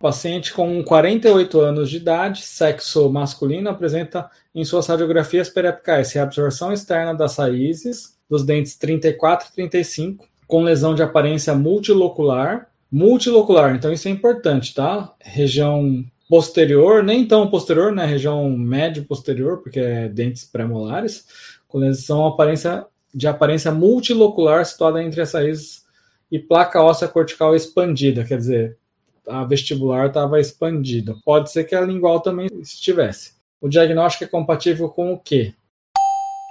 Paciente com 48 anos de idade, sexo masculino, apresenta em suas radiografias periapicais reabsorção externa das raízes dos dentes 34 e 35, com lesão de aparência multilocular. Multilocular, então isso é importante, tá? Região posterior, nem tão posterior, né? Região médio posterior, porque é dentes pré-molares, com lesão aparência, de aparência multilocular situada entre as raízes e placa óssea cortical expandida, quer dizer, a vestibular estava expandida. Pode ser que a lingual também estivesse. O diagnóstico é compatível com o quê?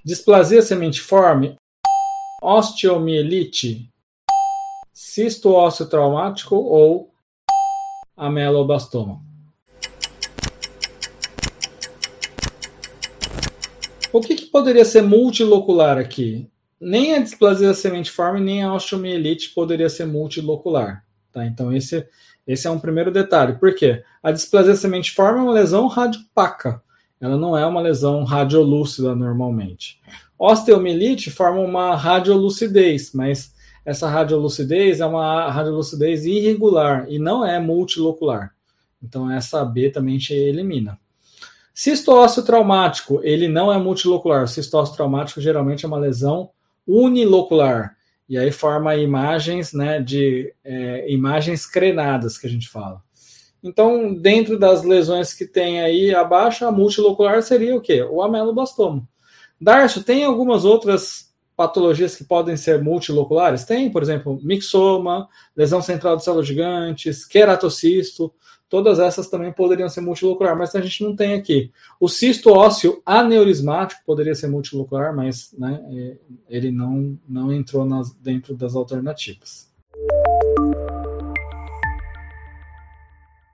Displasia sementiforme, osteomielite, cisto ósseo traumático ou ameloblastoma. O que, que, poderia ser multilocular aqui? Nem a displasia sementiforme, nem a osteomielite poderia ser multilocular. Tá? Então, esse, esse é um primeiro detalhe. Por quê? A displasia sementiforme é uma lesão radiopaca. Ela não é uma lesão radiolúcida normalmente. Osteomielite forma uma radiolucidez, mas essa radiolucidez é uma radiolucidez irregular e não é multilocular. Então, essa B também te elimina. Cisto ósseo traumático, ele não é multilocular. O cisto ósseo traumático geralmente é uma lesão unilocular. E aí forma imagens, né, de é, imagens crenadas que a gente fala. Então, dentro das lesões que tem aí abaixo, a multilocular seria o quê? O ameloblastoma. Darcio, tem algumas outras patologias que podem ser multiloculares? Tem, por exemplo, mixoma, lesão central de células gigantes, queratocisto, todas essas também poderiam ser multilocular, mas a gente não tem aqui. O cisto ósseo aneurismático poderia ser multilocular, mas né, é, ele não, não entrou nas, dentro das alternativas.